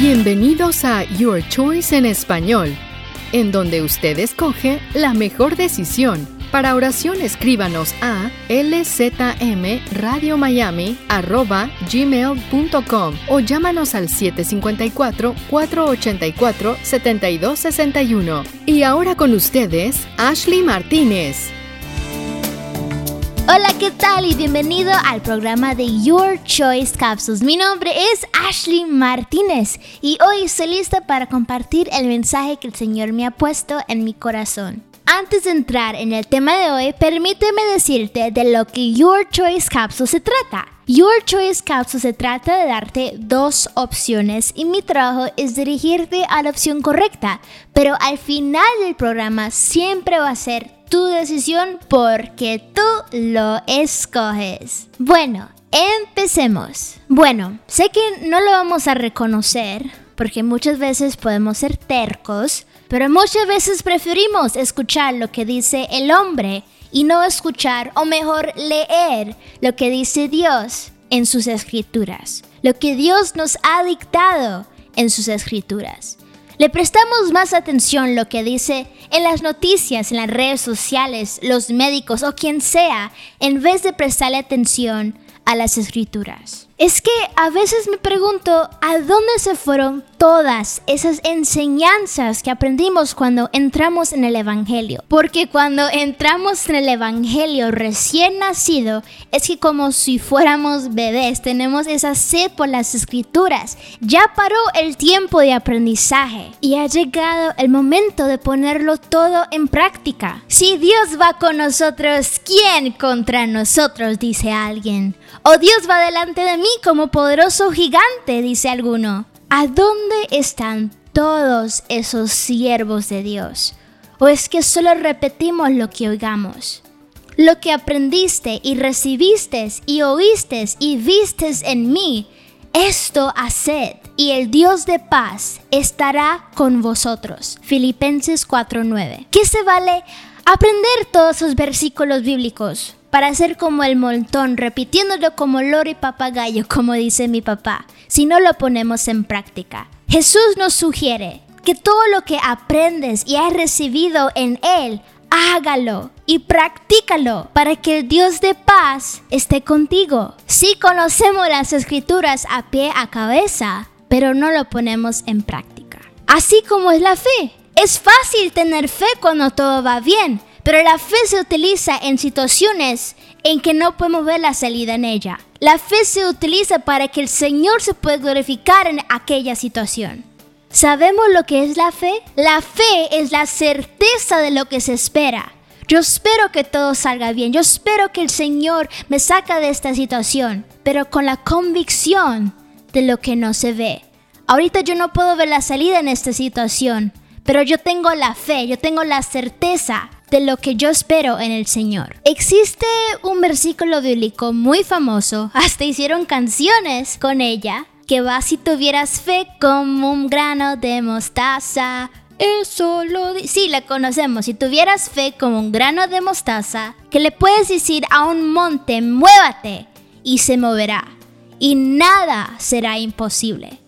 Bienvenidos a Your Choice en español, en donde usted escoge la mejor decisión. Para oración escríbanos a lzmradiomiami.gmail.com o llámanos al 754-484-7261. Y ahora con ustedes, Ashley Martínez. Hola, ¿qué tal? Y bienvenido al programa de Your Choice Capsules. Mi nombre es Ashley Martínez y hoy estoy lista para compartir el mensaje que el Señor me ha puesto en mi corazón. Antes de entrar en el tema de hoy, permíteme decirte de lo que Your Choice Capsule se trata. Your Choice Capsule se trata de darte dos opciones y mi trabajo es dirigirte a la opción correcta, pero al final del programa siempre va a ser tu decisión porque tú lo escoges. Bueno, empecemos. Bueno, sé que no lo vamos a reconocer porque muchas veces podemos ser tercos, pero muchas veces preferimos escuchar lo que dice el hombre y no escuchar o mejor leer lo que dice Dios en sus escrituras, lo que Dios nos ha dictado en sus escrituras. Le prestamos más atención lo que dice en las noticias, en las redes sociales, los médicos o quien sea, en vez de prestarle atención a las escrituras. Es que a veces me pregunto a dónde se fueron todas esas enseñanzas que aprendimos cuando entramos en el Evangelio. Porque cuando entramos en el Evangelio recién nacido, es que como si fuéramos bebés, tenemos esa sed por las escrituras. Ya paró el tiempo de aprendizaje y ha llegado el momento de ponerlo todo en práctica. Si Dios va con nosotros, ¿quién contra nosotros? dice alguien. O Dios va delante de mí como poderoso gigante, dice alguno. ¿A dónde están todos esos siervos de Dios? ¿O es que solo repetimos lo que oigamos? Lo que aprendiste y recibiste y oíste y vistes en mí, esto haced, y el Dios de paz estará con vosotros. Filipenses 4:9. ¿Qué se vale aprender todos esos versículos bíblicos? Para ser como el montón, repitiéndolo como loro y papagayo, como dice mi papá, si no lo ponemos en práctica. Jesús nos sugiere que todo lo que aprendes y has recibido en Él, hágalo y practícalo para que el Dios de paz esté contigo. Si conocemos las escrituras a pie a cabeza, pero no lo ponemos en práctica. Así como es la fe. Es fácil tener fe cuando todo va bien, pero la fe se utiliza en situaciones en que no podemos ver la salida en ella. La fe se utiliza para que el Señor se pueda glorificar en aquella situación. ¿Sabemos lo que es la fe? La fe es la certeza de lo que se espera. Yo espero que todo salga bien. Yo espero que el Señor me saca de esta situación, pero con la convicción de lo que no se ve. Ahorita yo no puedo ver la salida en esta situación, pero yo tengo la fe, yo tengo la certeza de lo que yo espero en el Señor. Existe un versículo bíblico muy famoso, hasta hicieron canciones con ella, que va si tuvieras fe como un grano de mostaza. Eso lo Sí, la conocemos. Si tuvieras fe como un grano de mostaza, que le puedes decir a un monte, muévate, y se moverá, y nada será imposible.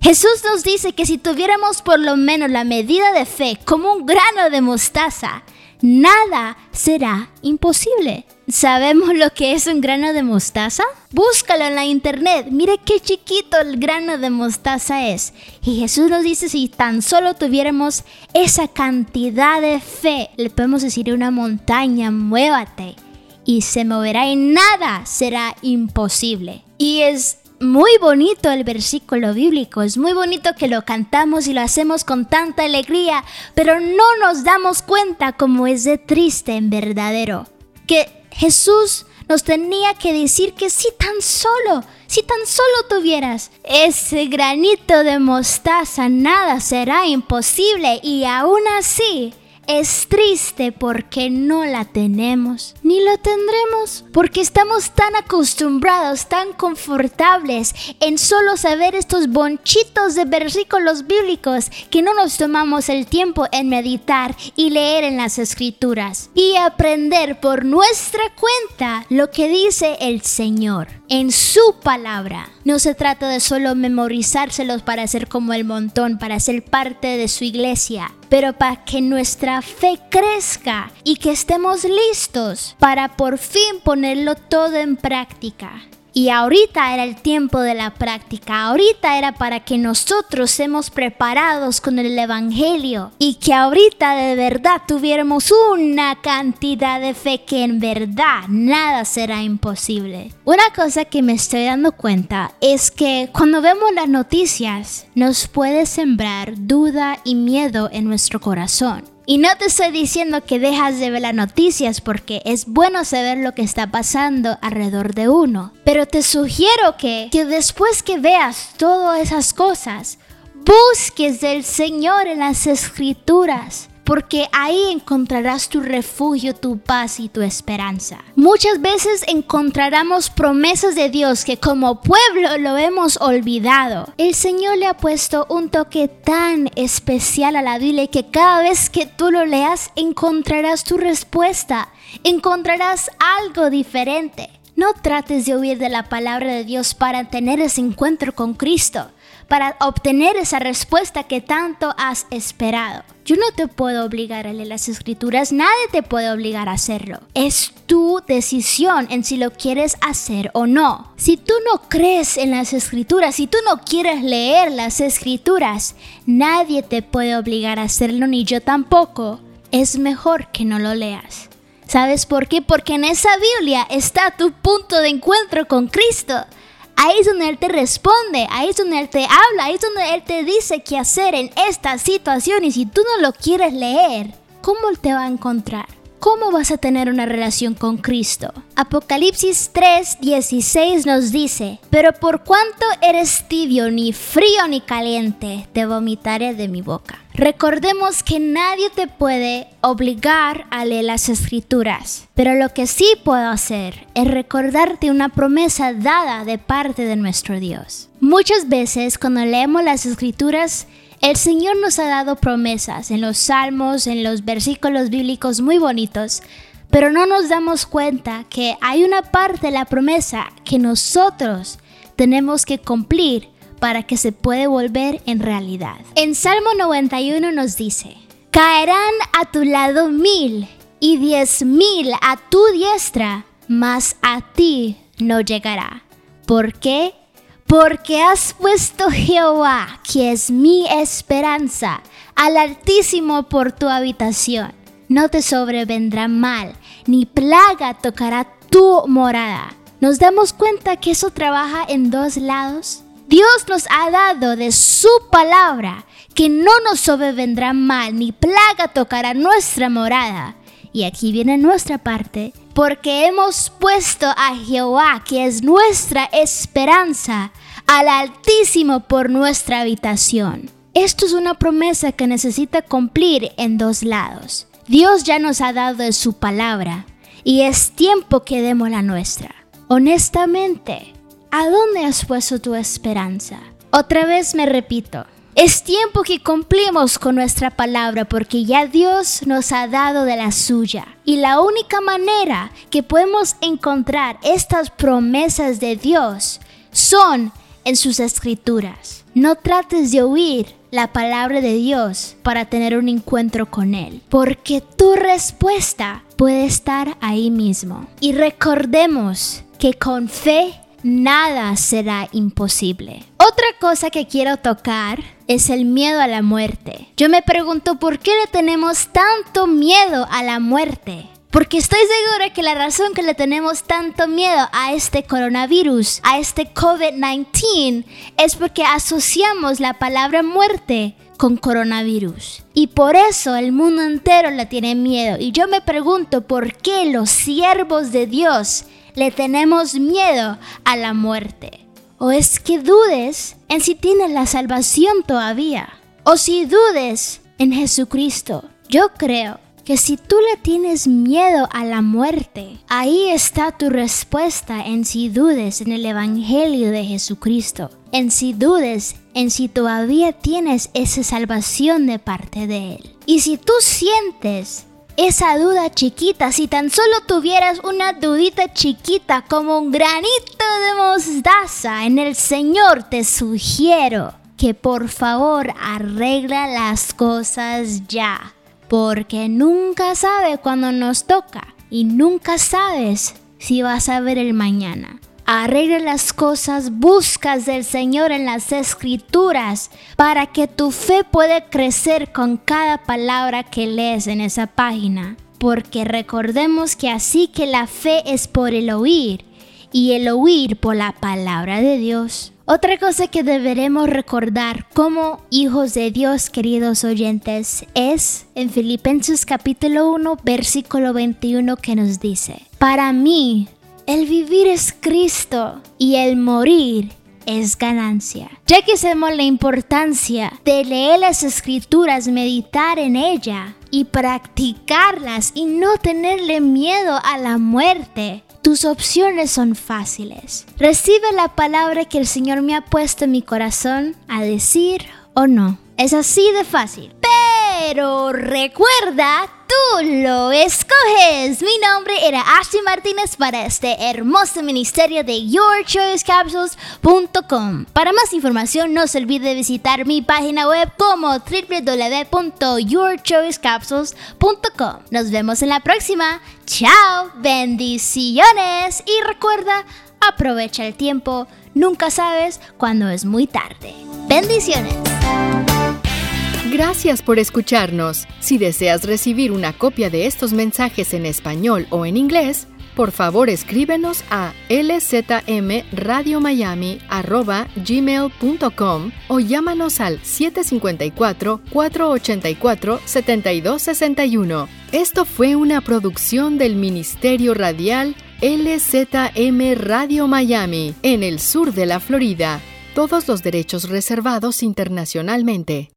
Jesús nos dice que si tuviéramos por lo menos la medida de fe como un grano de mostaza, nada será imposible. ¿Sabemos lo que es un grano de mostaza? Búscalo en la internet. Mire qué chiquito el grano de mostaza es. Y Jesús nos dice si tan solo tuviéramos esa cantidad de fe, le podemos decir a una montaña, muévate. Y se moverá y nada será imposible. Y es muy bonito el versículo bíblico, es muy bonito que lo cantamos y lo hacemos con tanta alegría, pero no nos damos cuenta como es de triste en verdadero. Que Jesús nos tenía que decir que si tan solo, si tan solo tuvieras ese granito de mostaza, nada será imposible y aún así es triste porque no la tenemos, ni lo tendremos, porque estamos tan acostumbrados, tan confortables en solo saber estos bonchitos de versículos bíblicos que no nos tomamos el tiempo en meditar y leer en las escrituras y aprender por nuestra cuenta lo que dice el Señor. En su palabra. No se trata de solo memorizárselos para ser como el montón, para ser parte de su iglesia, pero para que nuestra fe crezca y que estemos listos para por fin ponerlo todo en práctica. Y ahorita era el tiempo de la práctica, ahorita era para que nosotros seamos preparados con el Evangelio y que ahorita de verdad tuviéramos una cantidad de fe que en verdad nada será imposible. Una cosa que me estoy dando cuenta es que cuando vemos las noticias nos puede sembrar duda y miedo en nuestro corazón. Y no te estoy diciendo que dejas de ver las noticias porque es bueno saber lo que está pasando alrededor de uno. Pero te sugiero que, que después que veas todas esas cosas, busques del Señor en las escrituras porque ahí encontrarás tu refugio, tu paz y tu esperanza. Muchas veces encontraremos promesas de Dios que como pueblo lo hemos olvidado. El Señor le ha puesto un toque tan especial a la Biblia que cada vez que tú lo leas encontrarás tu respuesta, encontrarás algo diferente. No trates de huir de la palabra de Dios para tener ese encuentro con Cristo para obtener esa respuesta que tanto has esperado. Yo no te puedo obligar a leer las escrituras, nadie te puede obligar a hacerlo. Es tu decisión en si lo quieres hacer o no. Si tú no crees en las escrituras, si tú no quieres leer las escrituras, nadie te puede obligar a hacerlo, ni yo tampoco. Es mejor que no lo leas. ¿Sabes por qué? Porque en esa Biblia está tu punto de encuentro con Cristo. Ahí es donde Él te responde, ahí es donde Él te habla, ahí es donde Él te dice qué hacer en esta situación. Y si tú no lo quieres leer, ¿cómo Él te va a encontrar? ¿Cómo vas a tener una relación con Cristo? Apocalipsis 3, 16 nos dice, pero por cuanto eres tibio, ni frío ni caliente, te vomitaré de mi boca. Recordemos que nadie te puede obligar a leer las escrituras, pero lo que sí puedo hacer es recordarte una promesa dada de parte de nuestro Dios. Muchas veces cuando leemos las escrituras, el Señor nos ha dado promesas en los salmos, en los versículos bíblicos muy bonitos, pero no nos damos cuenta que hay una parte de la promesa que nosotros tenemos que cumplir para que se pueda volver en realidad. En Salmo 91 nos dice, caerán a tu lado mil y diez mil a tu diestra, mas a ti no llegará. ¿Por qué? Porque has puesto Jehová, que es mi esperanza, al Altísimo por tu habitación. No te sobrevendrá mal, ni plaga tocará tu morada. ¿Nos damos cuenta que eso trabaja en dos lados? Dios nos ha dado de su palabra que no nos sobrevendrá mal, ni plaga tocará nuestra morada. Y aquí viene nuestra parte, porque hemos puesto a Jehová, que es nuestra esperanza, al Altísimo por nuestra habitación. Esto es una promesa que necesita cumplir en dos lados. Dios ya nos ha dado de su palabra y es tiempo que demos la nuestra. Honestamente, ¿a dónde has puesto tu esperanza? Otra vez me repito, es tiempo que cumplimos con nuestra palabra porque ya Dios nos ha dado de la suya. Y la única manera que podemos encontrar estas promesas de Dios son en sus escrituras. No trates de oír la palabra de Dios para tener un encuentro con Él, porque tu respuesta puede estar ahí mismo. Y recordemos que con fe nada será imposible. Otra cosa que quiero tocar es el miedo a la muerte. Yo me pregunto por qué le tenemos tanto miedo a la muerte. Porque estoy segura que la razón que le tenemos tanto miedo a este coronavirus, a este COVID-19, es porque asociamos la palabra muerte con coronavirus. Y por eso el mundo entero le tiene miedo. Y yo me pregunto por qué los siervos de Dios le tenemos miedo a la muerte. O es que dudes en si tienes la salvación todavía. O si dudes en Jesucristo. Yo creo que si tú le tienes miedo a la muerte, ahí está tu respuesta en si dudes en el Evangelio de Jesucristo, en si dudes en si todavía tienes esa salvación de parte de Él. Y si tú sientes esa duda chiquita, si tan solo tuvieras una dudita chiquita como un granito de mostaza en el Señor, te sugiero que por favor arregla las cosas ya, porque nunca sabe cuándo nos toca y nunca sabes si vas a ver el mañana. Arregla las cosas, buscas del Señor en las escrituras para que tu fe pueda crecer con cada palabra que lees en esa página. Porque recordemos que así que la fe es por el oír y el oír por la palabra de Dios. Otra cosa que deberemos recordar como hijos de Dios, queridos oyentes, es en Filipenses capítulo 1, versículo 21 que nos dice, para mí el vivir es Cristo y el morir es ganancia. Ya que sabemos la importancia de leer las escrituras, meditar en ella y practicarlas y no tenerle miedo a la muerte, tus opciones son fáciles. Recibe la palabra que el Señor me ha puesto en mi corazón a decir o no. Es así de fácil. Pero recuerda, tú lo escoges. Mi nombre era Ashley Martínez para este hermoso ministerio de YourChoiceCapsules.com. Para más información, no se olvide visitar mi página web como www.yourchoicecapsules.com. Nos vemos en la próxima. Chao, bendiciones y recuerda, aprovecha el tiempo. Nunca sabes cuándo es muy tarde. Bendiciones. Gracias por escucharnos. Si deseas recibir una copia de estos mensajes en español o en inglés, por favor escríbenos a lzmradiomiami.gmail.com o llámanos al 754-484-7261. Esto fue una producción del Ministerio Radial LZM Radio Miami, en el sur de la Florida. Todos los derechos reservados internacionalmente.